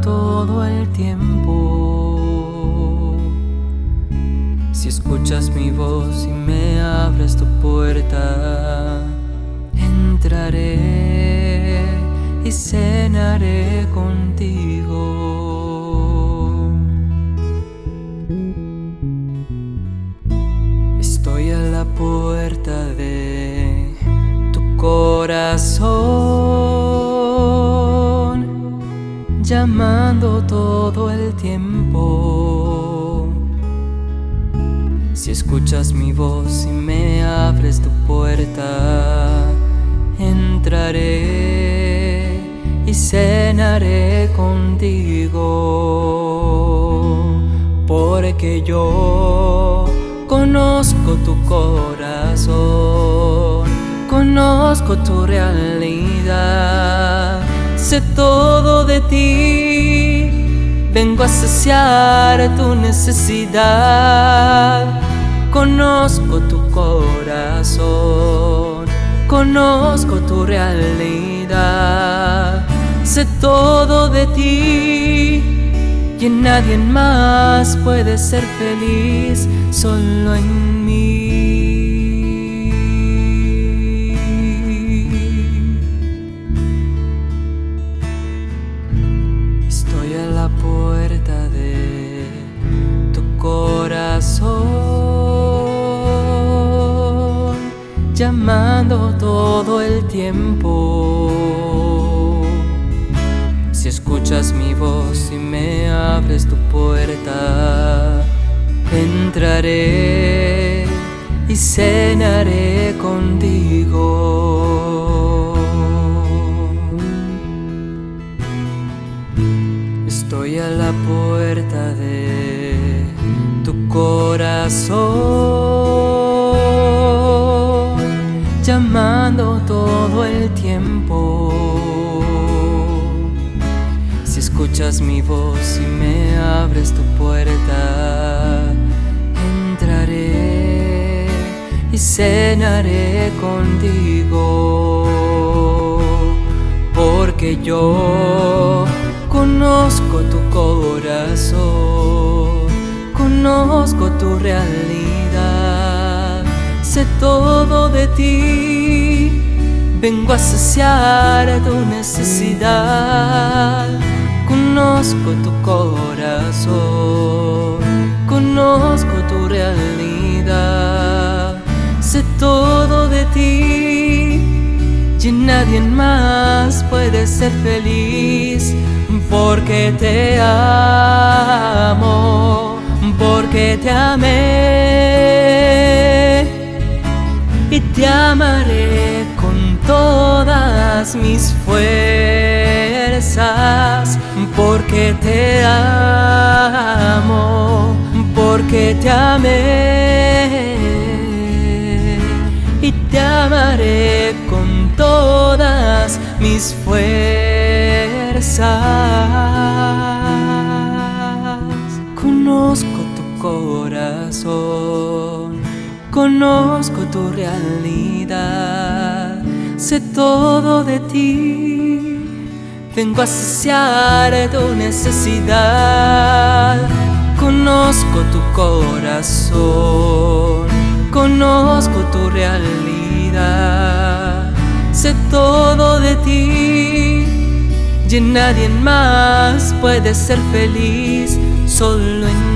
todo el tiempo. Si escuchas mi voz y me abres tu puerta, entraré y cenaré contigo. Estoy a la puerta de tu corazón, llamando todo el tiempo. Si escuchas mi voz y me abres tu puerta, entraré y cenaré contigo, porque yo conozco tu corazón, conozco tu realidad, sé todo de ti, vengo a saciar tu necesidad, conozco tu corazón, conozco tu realidad, sé todo de ti y en nadie más puede ser feliz, solo en mí. Llamando todo el tiempo. Si escuchas mi voz y me abres tu puerta, entraré y cenaré contigo. Estoy a la puerta de tu corazón, todo el tiempo. Si escuchas mi voz y me abres tu puerta, entraré y cenaré contigo, porque yo conozco tu corazón, conozco tu realidad, sé todo de ti. Vengo a saciar tu necesidad. Conozco tu corazón, conozco tu realidad. Sé todo de ti y nadie más puede ser feliz porque te amo, porque te amé y te amaré todas mis fuerzas, porque te amo, porque te amé y te amaré con todas mis fuerzas. Conozco tu corazón, conozco tu realidad, sé todo de ti. Vengo a saciar tu necesidad. Conozco tu corazón, conozco tu realidad. Sé todo de ti y nadie más puede ser feliz, solo en